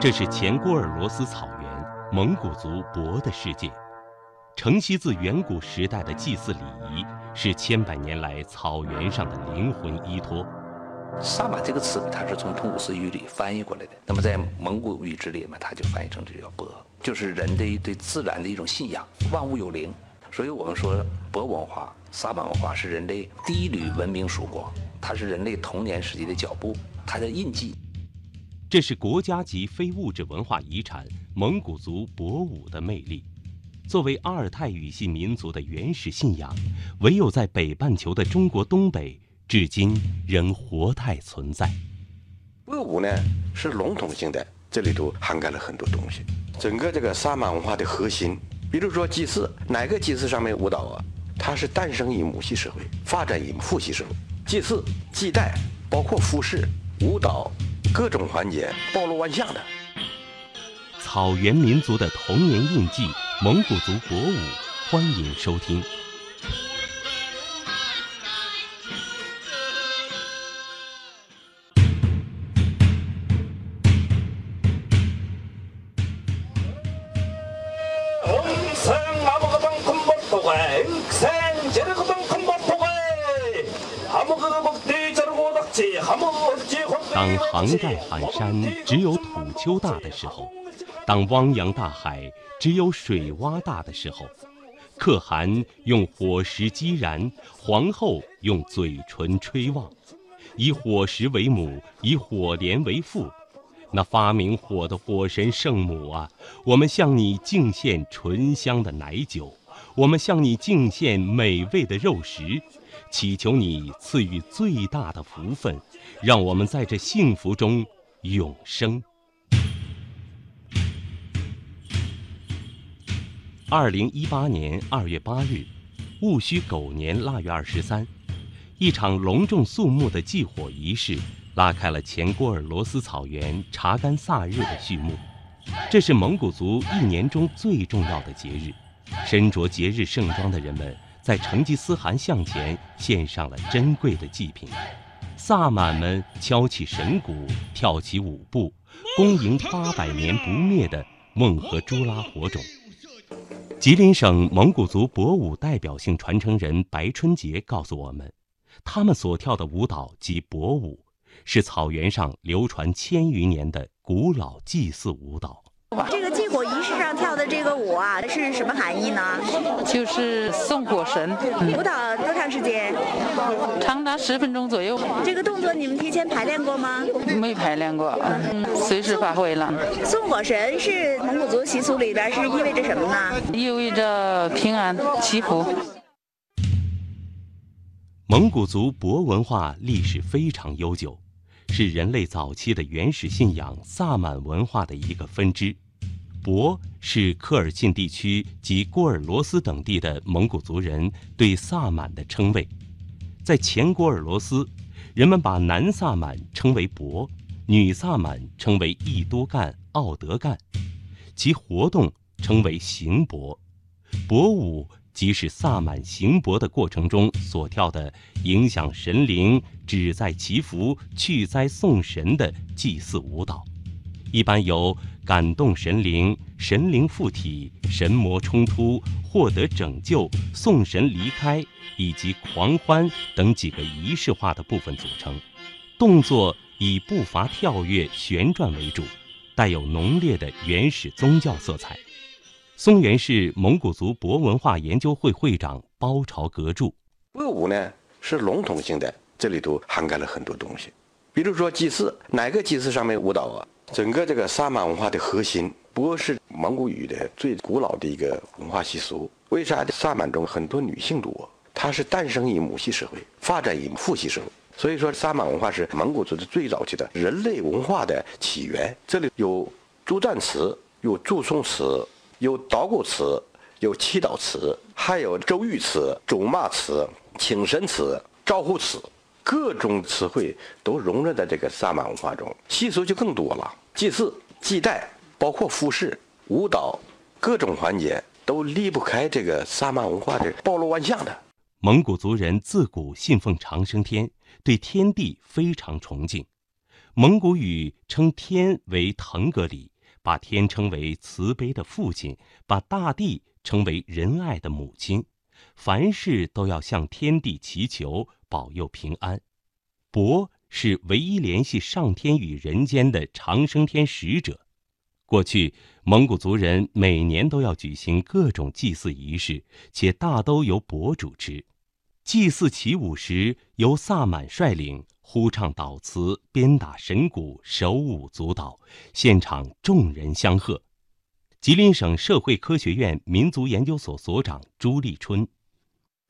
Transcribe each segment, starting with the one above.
这是前郭尔罗斯草原蒙古族博的世界，承袭自远古时代的祭祀礼仪，是千百年来草原上的灵魂依托。萨满这个词，它是从通古斯语里翻译过来的。那么在蒙古语之里嘛，它就翻译成这叫“博”，就是人的对自然的一种信仰，万物有灵。所以我们说，博文化、萨满文化是人类第一缕文明曙光，它是人类童年时期的脚步，它的印记。这是国家级非物质文化遗产蒙古族博舞的魅力。作为阿尔泰语系民族的原始信仰，唯有在北半球的中国东北，至今仍活态存在。博舞呢是笼统性的，这里头涵盖了很多东西。整个这个萨满文化的核心，比如说祭祀，哪个祭祀上面舞蹈啊？它是诞生于母系社会，发展于父系社会。祭祀、祭拜，包括服饰、舞蹈。各种环节包罗万象的草原民族的童年印记——蒙古族国舞，欢迎收听。当杭盖寒山只有土丘大的时候，当汪洋大海只有水洼大的时候，可汗用火石击燃，皇后用嘴唇吹旺，以火石为母，以火莲为父，那发明火的火神圣母啊，我们向你敬献醇香的奶酒，我们向你敬献美味的肉食。祈求你赐予最大的福分，让我们在这幸福中永生。二零一八年二月八日，戊戌狗年腊月二十三，一场隆重肃穆的祭火仪式拉开了前郭尔罗斯草原查干萨日的序幕。这是蒙古族一年中最重要的节日，身着节日盛装的人们。在成吉思汗像前献上了珍贵的祭品，萨满们敲起神鼓，跳起舞步，恭迎八百年不灭的孟和朱拉火种。吉林省蒙古族博舞代表性传承人白春杰告诉我们，他们所跳的舞蹈及博舞，是草原上流传千余年的古老祭祀舞蹈。这个祭火仪式上跳的这个舞啊，是什么含义呢？就是送火神。舞蹈多长时间？长达十分钟左右。这个动作你们提前排练过吗？没排练过，随时发挥了。送火神是蒙古族习俗里边是意味着什么呢？意味着平安祈福。蒙古族博文化历史非常悠久。是人类早期的原始信仰萨满文化的一个分支。博是科尔沁地区及郭尔罗斯等地的蒙古族人对萨满的称谓。在前郭尔罗斯，人们把男萨满称为博，女萨满称为亦都干、奥德干，其活动称为行博。博舞。即是萨满行博的过程中所跳的影响神灵、旨在祈福、去灾送神的祭祀舞蹈，一般由感动神灵、神灵附体、神魔冲突、获得拯救、送神离开以及狂欢等几个仪式化的部分组成。动作以步伐跳跃、旋转为主，带有浓烈的原始宗教色彩。松原市蒙古族博文化研究会会长包朝格著：博舞呢是笼统性的，这里头涵盖了很多东西。比如说祭祀，哪个祭祀上面舞蹈啊？整个这个萨满文化的核心，博是蒙古语的最古老的一个文化习俗。为啥萨满中很多女性多？它是诞生于母系社会，发展于父系社会。所以说，萨满文化是蒙古族的最早期的人类文化的起源。这里有祝赞词，有祝颂词。有祷告词，有祈祷词，还有咒语词、咒骂词、请神词、招呼词，各种词汇都融入在这个萨满文化中。习俗就更多了，祭祀、祭拜，包括服饰、舞蹈，各种环节都离不开这个萨满文化的包罗万象的。蒙古族人自古信奉长生天，对天地非常崇敬。蒙古语称天为腾格里，把天称为慈悲的父亲，把大地称为仁爱的母亲，凡事都要向天地祈求保佑平安。伯是唯一联系上天与人间的长生天使者。过去，蒙古族人每年都要举行各种祭祀仪式，且大都由伯主持。祭祀起舞时，由萨满率领，呼唱祷词，鞭打神鼓，手舞足蹈，现场众人相贺。吉林省社会科学院民族研究所所长朱立春：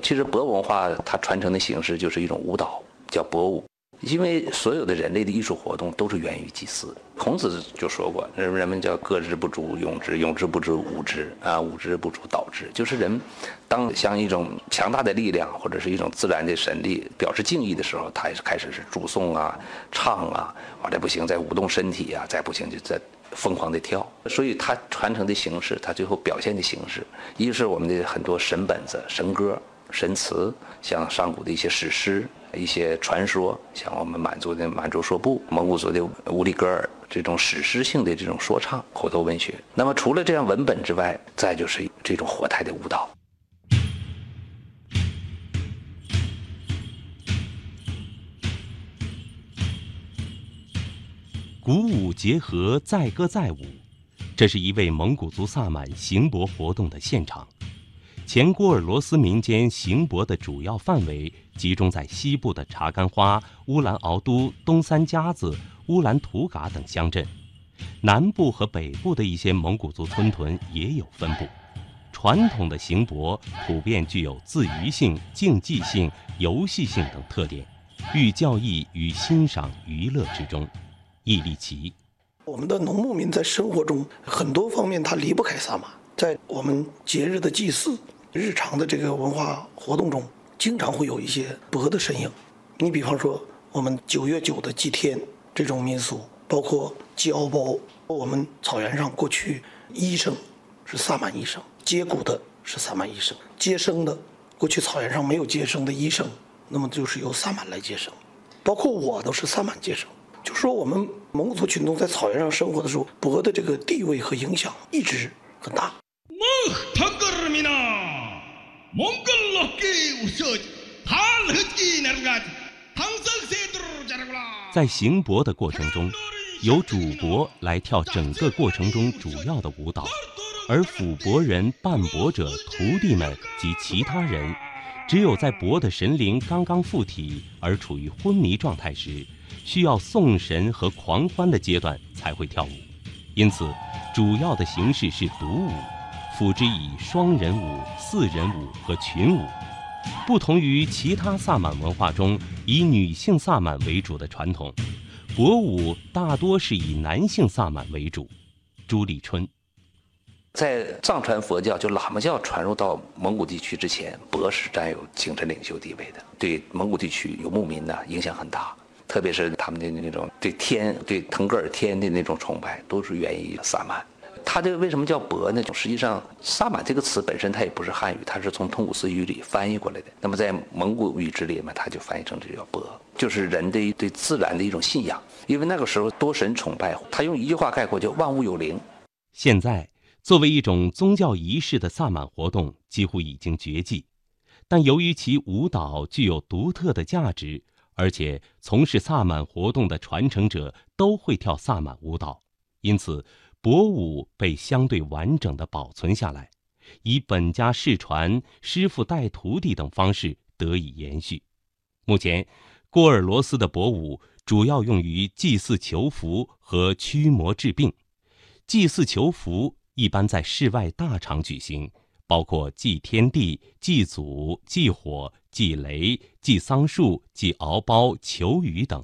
其实博文化它传承的形式就是一种舞蹈，叫博舞。因为所有的人类的艺术活动都是源于祭祀。孔子就说过，人人们叫歌之不足咏之，咏之不足舞之，啊，舞之不足蹈之。就是人，当像一种强大的力量或者是一种自然的神力表示敬意的时候，他也是开始是祝颂啊、唱啊，完了不行再舞动身体啊，再不行就再疯狂的跳。所以它传承的形式，它最后表现的形式，一是我们的很多神本子、神歌、神词，像上古的一些史诗。一些传说，像我们满族的满族说部、蒙古族的乌里格尔这种史诗性的这种说唱口头文学。那么除了这样文本之外，再就是这种活态的舞蹈。鼓舞结合，载歌载舞，这是一位蒙古族萨满行博活动的现场。前郭尔罗斯民间行博的主要范围集中在西部的查干花、乌兰敖都、东三夹子、乌兰图嘎等乡镇，南部和北部的一些蒙古族村屯也有分布。传统的行博普遍具有自娱性、竞技性、游戏性等特点，寓教义与欣赏娱乐之中。易立奇，我们的农牧民在生活中很多方面他离不开萨满，在我们节日的祭祀。日常的这个文化活动中，经常会有一些伯的身影。你比方说，我们九月九的祭天这种民俗，包括祭敖包。我们草原上过去医生是萨满医生，接骨的是萨满医生，接生的过去草原上没有接生的医生，那么就是由萨满来接生。包括我都是萨满接生。就说我们蒙古族群众在草原上生活的时候，伯的这个地位和影响一直很大。在行博的过程中，由主博来跳整个过程中主要的舞蹈，而辅博人、伴博者、徒弟们及其他人，只有在博的神灵刚刚附体而处于昏迷状态时，需要送神和狂欢的阶段才会跳舞。因此，主要的形式是独舞。辅之以双人舞、四人舞和群舞，不同于其他萨满文化中以女性萨满为主的传统，博舞大多是以男性萨满为主。朱立春，在藏传佛教就喇嘛教传入到蒙古地区之前，博是占有精神领袖地位的，对蒙古地区游牧民呢影响很大，特别是他们的那种对天、对腾格尔天的那种崇拜，都是源于萨满。它这个为什么叫博呢？实际上，萨满这个词本身它也不是汉语，它是从通古斯语里翻译过来的。那么在蒙古语之里嘛，它就翻译成这叫博，就是人的对自然的一种信仰。因为那个时候多神崇拜，他用一句话概括叫万物有灵。现在作为一种宗教仪式的萨满活动几乎已经绝迹，但由于其舞蹈具有独特的价值，而且从事萨满活动的传承者都会跳萨满舞蹈，因此。博舞被相对完整的保存下来，以本家世传、师傅带徒弟等方式得以延续。目前，郭尔罗斯的博舞主要用于祭祀求福和驱魔治病。祭祀求福一般在室外大场举行，包括祭天地、祭祖、祭火、祭雷、祭桑树、祭敖包、求雨等；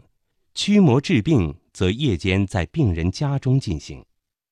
驱魔治病则夜间在病人家中进行。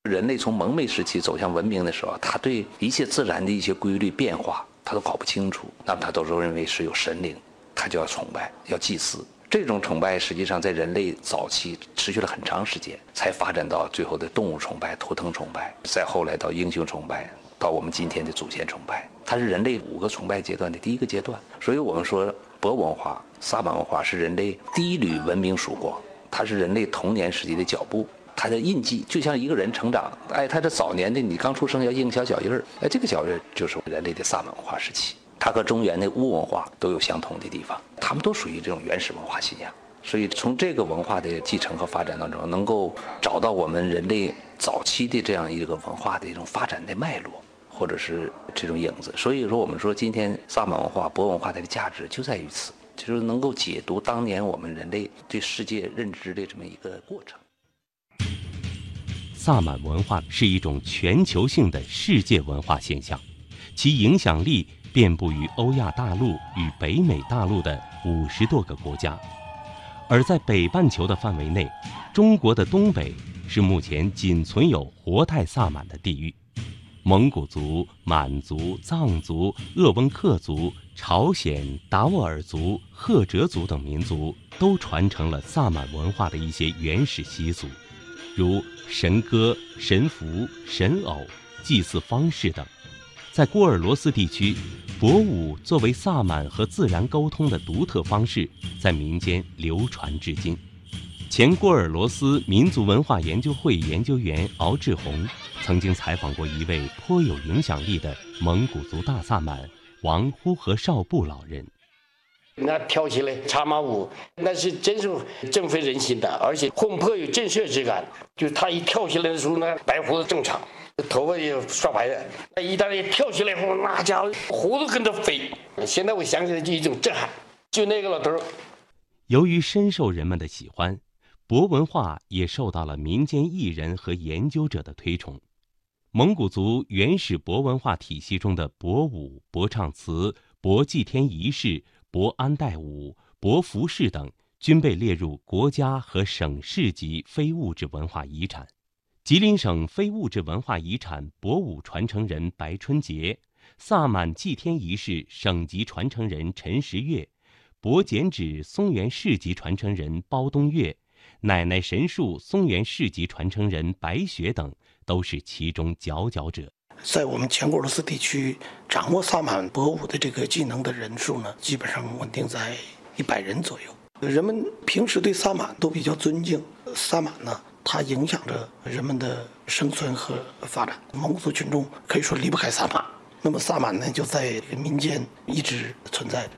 人类从蒙昧时期走向文明的时候，他对一切自然的一些规律变化，他都搞不清楚。那么他都认为是有神灵，他就要崇拜，要祭祀。这种崇拜实际上在人类早期持续了很长时间，才发展到最后的动物崇拜、图腾崇拜，再后来到英雄崇拜，到我们今天的祖先崇拜。它是人类五个崇拜阶段的第一个阶段。所以我们说，博文化、萨满文化是人类第一缕文明曙光。它是人类童年时期的脚步，它的印记就像一个人成长，哎，他的早年的你刚出生要印小脚印儿，哎，这个脚印就是人类的萨满文化时期，它和中原的巫文化都有相同的地方，它们都属于这种原始文化信仰。所以从这个文化的继承和发展当中，能够找到我们人类早期的这样一个文化的一种发展的脉络，或者是这种影子。所以说，我们说今天萨满文化、博文化它的价值就在于此，就是能够解读当年我们人类对世界认知的这么一个过程。萨满文化是一种全球性的世界文化现象，其影响力遍布于欧亚大陆与北美大陆的五十多个国家。而在北半球的范围内，中国的东北是目前仅存有活态萨满的地域。蒙古族、满族、藏族、鄂温克族、朝鲜、达斡尔族、赫哲族等民族都传承了萨满文化的一些原始习俗，如神歌、神符、神偶、祭祀方式等。在郭尔罗斯地区，博舞作为萨满和自然沟通的独特方式，在民间流传至今。前郭尔罗斯民族文化研究会研究员敖志宏曾经采访过一位颇有影响力的蒙古族大萨满王呼和少布老人。那跳起来茶马舞，那是真是振奋人心的，而且魂魄有震慑之感。就他一跳起来的时候，那白胡子正常。头发也刷白的，那一旦一跳起来后，那家伙胡子跟着飞。现在我想起来就一种震撼，就那个老头儿。由于深受人们的喜欢，博文化也受到了民间艺人和研究者的推崇。蒙古族原始博文化体系中的博舞、博唱词、博祭天仪式、博安代舞、博服饰等，均被列入国家和省市级非物质文化遗产。吉林省非物质文化遗产博舞传承人白春杰，萨满祭天仪式省级传承人陈时月，博剪纸松原市级传承人包东岳，奶奶神树松原市级传承人白雪等，都是其中佼佼者。在我们前俄罗斯地区，掌握萨满博舞的这个技能的人数呢，基本上稳定在一百人左右。人们平时对萨满都比较尊敬，萨满呢。它影响着人们的生存和发展。蒙古族群众可以说离不开萨满，那么萨满呢就在民间一直存在着。